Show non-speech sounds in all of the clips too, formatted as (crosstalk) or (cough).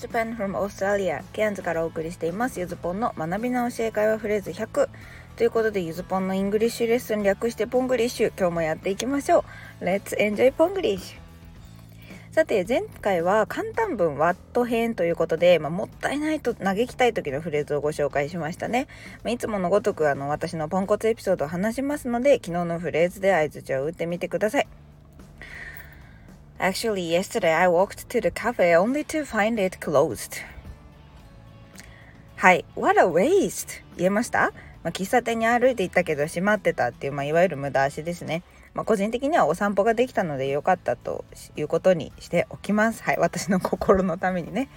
Japan from Australia ケアンズからお送りしています。ゆずぽんの学び直し英会話フレーズ100ということでゆずぽんの English lesson 略してポングリッシュ。今日もやっていきましょう。Let's enjoy ポングリッシュさて前回は簡単文ワット編ということで、まあ、もったいないと嘆きたい時のフレーズをご紹介しましたね、まあ、いつものごとくあの私のポンコツエピソードを話しますので昨日のフレーズで相槌を打ってみてください。Actually, yesterday I walked to the cafe only to find it closed. はい、What a waste! 言えましたまあ、喫茶店に歩いて行ったけど閉まってたっていう、まあ、いわゆる無駄足ですね。まあ、個人的にはお散歩ができたので良かったということにしておきます。(laughs) はい、私の心のためにね。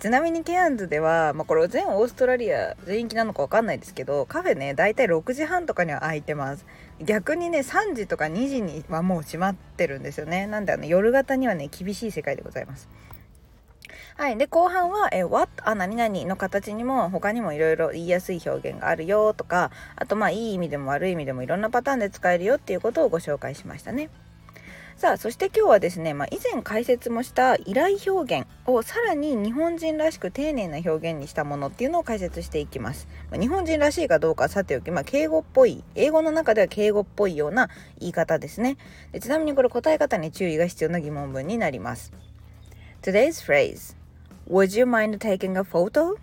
ちなみにケアンズでは、まあ、これ全オーストラリア全域なのか分かんないですけど、カフェね、だいたい6時半とかには空いてます。逆にね、3時とか2時にはもう閉まってるんですよね。なんであの夜型にはね、厳しい世界でございます。はい。で、後半は、え what あ、何々の形にも他にもいろいろ言いやすい表現があるよとか、あとまあいい意味でも悪い意味でもいろんなパターンで使えるよっていうことをご紹介しましたね。さあ、そして今日はですね、まあ、以前解説もした依頼表現をさらに日本人らしく丁寧な表現にしたものっていうのを解説していきます。まあ、日本人らしいかどうかさておき、まあ、敬語っぽい、英語の中では敬語っぽいような言い方ですね。でちなみにこれ答え方に注意が必要な疑問文になります。Today's phrase Would you mind taking a photo?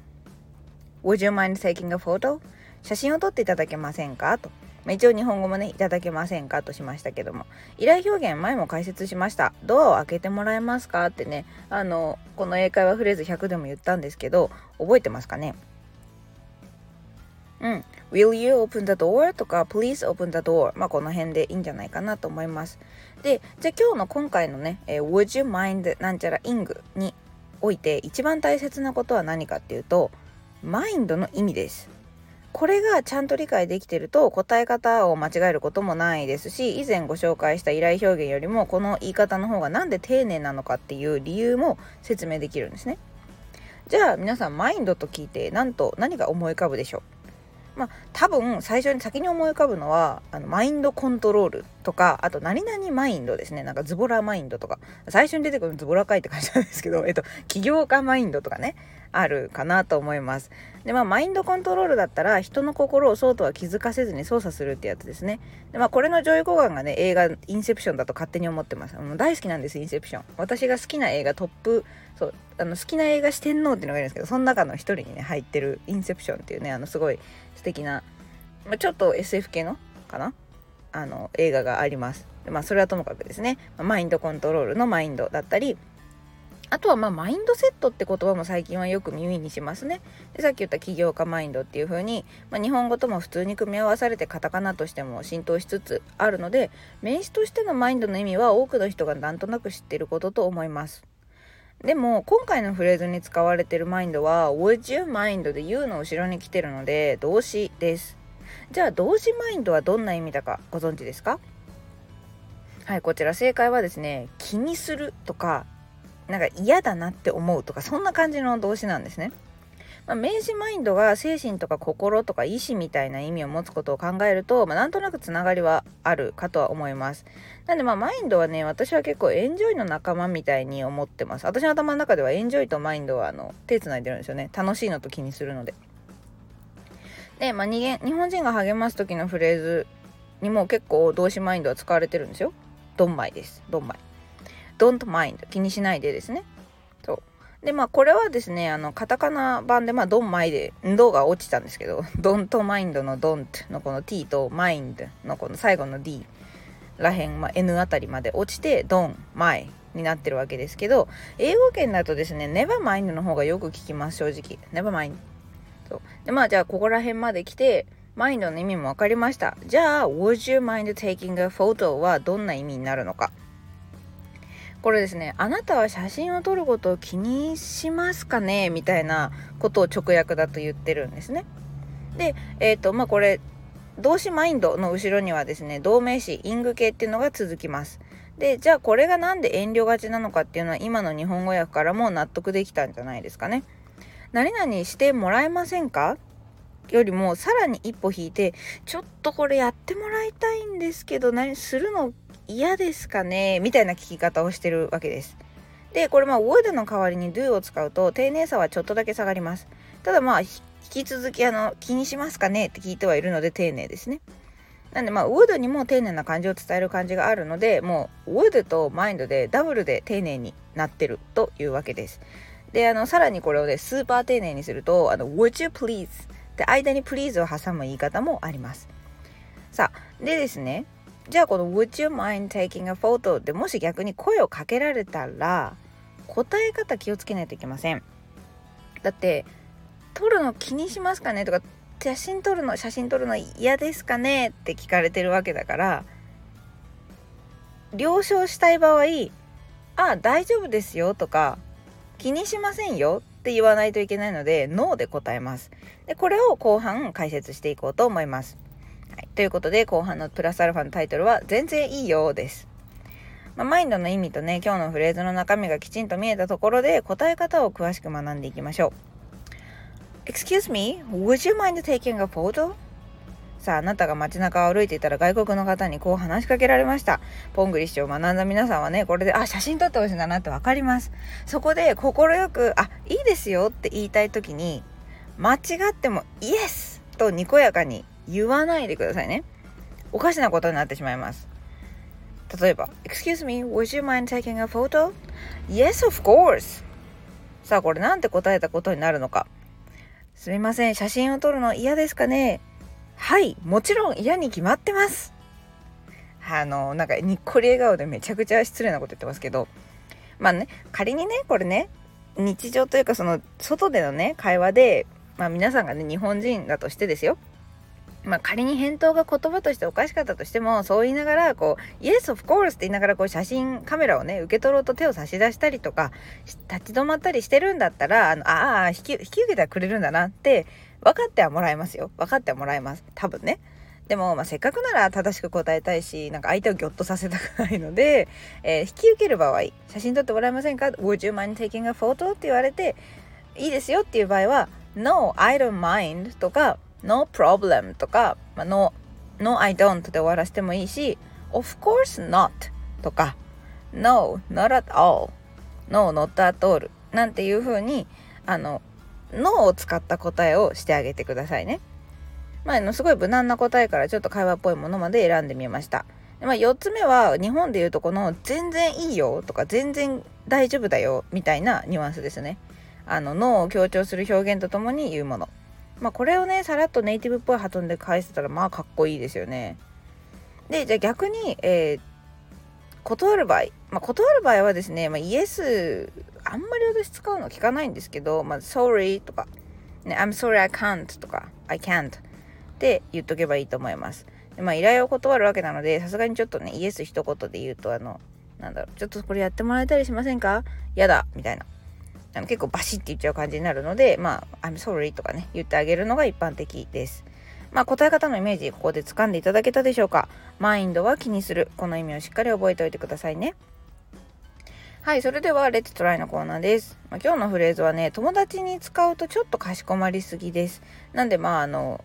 Would you mind taking a photo? 写真を撮っていただけませんか？と。まあ、一応日本語もね、いただけませんか？としましたけども。依頼表現前も解説しました。ドアを開けてもらえますか？ってね、あの、この英会話フレーズ100でも言ったんですけど、覚えてますかね？うん。Will you open the door? とか Please open the door まあこの辺でいいんじゃないかなと思いますでじゃあ今日の今回のね、えー、Would you mind なんちゃら ing において一番大切なことは何かっていうとマインドの意味です。これがちゃんと理解できてると答え方を間違えることもないですし以前ご紹介した依頼表現よりもこの言い方の方が何で丁寧なのかっていう理由も説明できるんですね。じゃあ皆さんマインドと聞いてなんと何が思い浮かぶでしょう。まあ、多分最初に先に思い浮かぶのはあのマインドコントロールとかあと何々マインドですね。なんかズボラマインドとか。最初に出てくるズボラかいって感じなんですけど、えっと、起業家マインドとかね。あるかなと思います。でまあマインドコントロールだったら人の心をそうとは気づかせずに操作するってやつですね。でまあこれの上位互換がね映画インセプションだと勝手に思ってます。もう大好きなんですインセプション。私が好きな映画トップそうあの好きな映画四天王っていうのがいるんですけどその中の一人にね入ってるインセプションっていうねあのすごい素敵な、まあ、ちょっと SF 系のかな？あの映画があります。まあそれはともかくですね。マインドコントロールのマインドだったりあとはまあマインドセットって言葉も最近はよく耳にしますね。でさっき言った起業家マインドっていう風に、まあ、日本語とも普通に組み合わされてカタカナとしても浸透しつつあるので名詞としてのマインドの意味は多くの人がなんとなく知ってることと思います。でも今回のフレーズに使われてるマインドは Would you mind で You の後ろに来てるので動詞ですじゃあ動詞マインドはどんな意味だかご存知ですか？はいこちら正解はですね気にするとかなんか嫌だなって思うとかそんな感じの動詞なんですねまあ、名詞マインドが精神とか心とか意志みたいな意味を持つことを考えると、まあ、なんとなくつながりはあるかとは思います。なんでまあマインドはね、私は結構エンジョイの仲間みたいに思ってます。私の頭の中ではエンジョイとマインドはあの手つないでるんですよね。楽しいのと気にするので。で、まあ、日本人が励ます時のフレーズにも結構動詞マインドは使われてるんですよ。ドンマイです。ドンマイ。Don't mind 気にしないでですね。で、まあ、これはですね、あの、カタカナ版で、まあ、ドンマイで、んどが落ちたんですけど、(laughs) ドンとマインドのドンのこの t とマインドのこの最後の d らへん、まあ、n あたりまで落ちて、ドン、マイになってるわけですけど、英語圏だとですね、ネバマインドの方がよく聞きます、正直。ネバマインド。で、まあ、じゃあ、ここら辺まで来て、マインドの意味も分かりました。じゃあ、Would you mind taking a photo はどんな意味になるのか。これですねあなたは写真を撮ることを気にしますかね？みたいなことを直訳だと言ってるんですね。でえっ、ー、とまあこれ動詞マインドの後ろにはですね動名詞イング系っていうのが続きます。でじゃあこれが何で遠慮がちなのかっていうのは今の日本語訳からも納得できたんじゃないですかね何々してもらえませんか？よりもさらに一歩引いてちょっとこれやってもらいたいんですけど何するの？嫌ですかねみたいな聞き方をしてるわけです。でこれまあ would の代わりに do を使うと丁寧さはちょっとだけ下がります。ただまあ引き続きあの気にしますかねって聞いてはいるので丁寧ですね。なんでまあ would にも丁寧な感じを伝える感じがあるのでもう would と mind でダブルで丁寧になってるというわけです。であのさらにこれをねスーパー丁寧にするとあの would you please? で間に please を挟む言い方もあります。さあでですねじゃあこの Would you mind taking a photo でもし逆に声をかけられたら答え方気をつけないといけません。だって撮るの気にしますかね？とか写真撮るの写真撮るの嫌ですかね？って聞かれてるわけだから了承したい場合あ大丈夫ですよとか気にしませんよって言わないといけないのでノーで答えます。でこれを後半解説していこうと思います、はい、ということで後半のプラスアルファのタイトルは全然いいよです。まあ、マインドの意味とね今日のフレーズの中身がきちんと見えたところで答え方を詳しく学んでいきましょう。Excuse me, would you mind taking a photo? さああなたが街中を歩いていたら外国の方にこう話しかけられました。ポングリッシュを学んだ皆さんはねこれであ写真撮ってほしいんだなって分かります。そこで快くあいいですよって言いたい時に間違ってもイエスとにこやかに言わないでくださいね。おかしなことになってしまいます。例えば Excuse me, would you mind taking a photo? Yes, of course. さあこれなんて答えたことになるのか。すみません写真を撮るの嫌ですかね。はいもちろん嫌に決まってます。あのなんかにっこり笑顔でめちゃくちゃ失礼なこと言ってますけど。まあね仮にねこれね日常というかその外でのね会話で、まあ、皆さんがね日本人だとしてですよ。まあ、仮に返答が言葉としておかしかったとしてもそう言いながらこう「Yes of course」って言いながらこう写真カメラをね受け取ろうと手を差し出したりとか立ち止まったりしてるんだったらあのああ引き引き受けてくれるんだなって分かってはもらえますよ分かってはもらえます多分ね。でも、まあ、せっかくなら正しく答えたいしなんか相手をギョッとさせたくないので、えー、引き受ける場合写真撮ってもらえませんか ?Would you mind taking a photo? って言われていいですよっていう場合は No, I don't mind とか No problem とか、まあ、No, no, I don't で終わらせてもいいし Of course not とか No, not at all No, not at all なんていう風にあの No を使った答えをしてあげてくださいね。まあ、すごい無難な答えからちょっと会話っぽいものまで選んでみました。まあ、4つ目は日本でいうとこの「全然いいよ」とか「全然大丈夫だよ」みたいなニュアンスですね。あの脳を強調する表現とともに言うもの。まあこれをねさらっとネイティブっぽいハトンで返せたらまあかっこいいですよね。でじゃあ逆に、えー、断る場合、まあ、断る場合はですね、まあ、イエスあんまり私使うの聞かないんですけど、まあ、sorry とか、ね、I'm sorry I can't とか I can't って言っとけばいいと思います。でまあ依頼を断るわけなのでさすがにちょっとねイエス一言で言うとあのなんだろうちょっとこれやってもらえたりしませんか？やだみたいなあの結構バシッて言っちゃう感じになるので、まあ、I'm sorry とかね、言ってあげるのが一般的です。まあ、答え方のイメージ、ここで掴んでいただけたでしょうか？マインドは気にする。この意味をしっかり覚えておいてくださいね。はい、それでは、レッツトライのコーナーです。まあ、今日のフレーズはね、友達に使うとちょっとかしこまりすぎです。なんで、まあ、あの、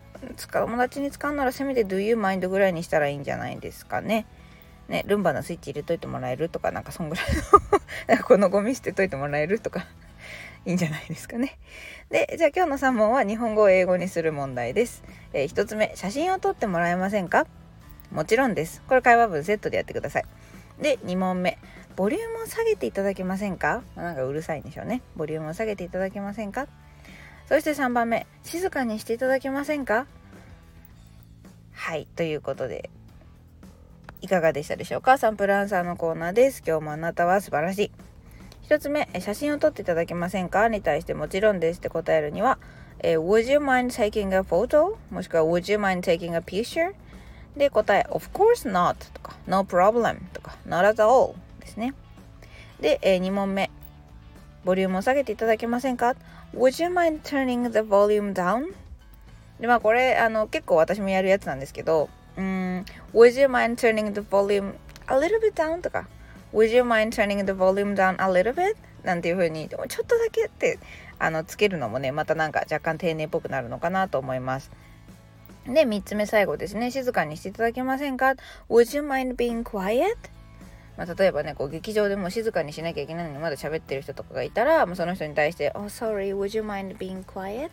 友達に使うならせめて Do you mind ぐらいにしたらいいんじゃないですかね。ね、ルンバのスイッチ入れといてもらえるとか、なんかそんぐらいの (laughs) このゴミ捨てといてもらえるとかいいんじゃないですかね。で、じゃあ今日の3問は日本語を英語にする問題です。えー、1つ目、写真を撮ってもらえませんか？もちろんです。これ会話文セットでやってください。で、2問目、ボリュームを下げていただけませんか、ま、なんかうるさいんでしょうね。ボリュームを下げていただけませんか？そして3番目、静かにしていただけませんか？はい、ということで、いかがでしたでしょうか？サンプルアンサーのコーナーです。今日もあなたは素晴らしい。1つ目、写真を撮っていただけませんかに対してもちろんですって答えるには、え、Would you mind taking a photo? もしくは Would you mind taking a picture? で答え Of course not とか No problem とか Not at all ですね。で、え、2問目ボリュームを下げていただけませんか Would you mind turning the volume down? でまあこれあの結構私もやるやつなんですけど Would you mind turning the volume a little bit down? とか Would you mind turning the volume down a little bit? なんていう風にちょっとだけってあのつけるのもねまたなんか若干丁寧っぽくなるのかなと思います。で3つ目最後ですね静かにしていただけませんか？Would you mind being quiet? まあ、例えばねこう劇場でも静かにしなきゃいけないのにまだ喋ってる人とかがいたら、まあ、その人に対して「Oh sorry would you mind being quiet?」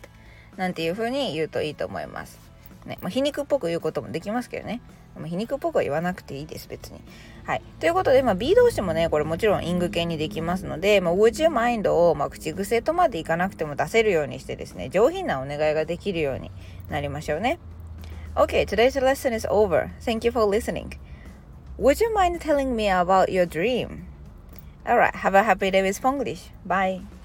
なんていう風に言うといいと思います。ねまあ、皮肉っぽく言うこともできますけどね。ま、皮肉っぽくは言わなくていいです、別に。はい。ということで、まあ、B 動詞もね、これもちろんイング系にできますので、まあ、would you mind を、まあ、口癖とまでいかなくても出せるようにしてですね、上品なお願いができるようになりましょうね。Okay, today's lesson is over. Thank you for listening. Would you mind telling me about your dream? Alright, have a happy day with Spanglish. Bye.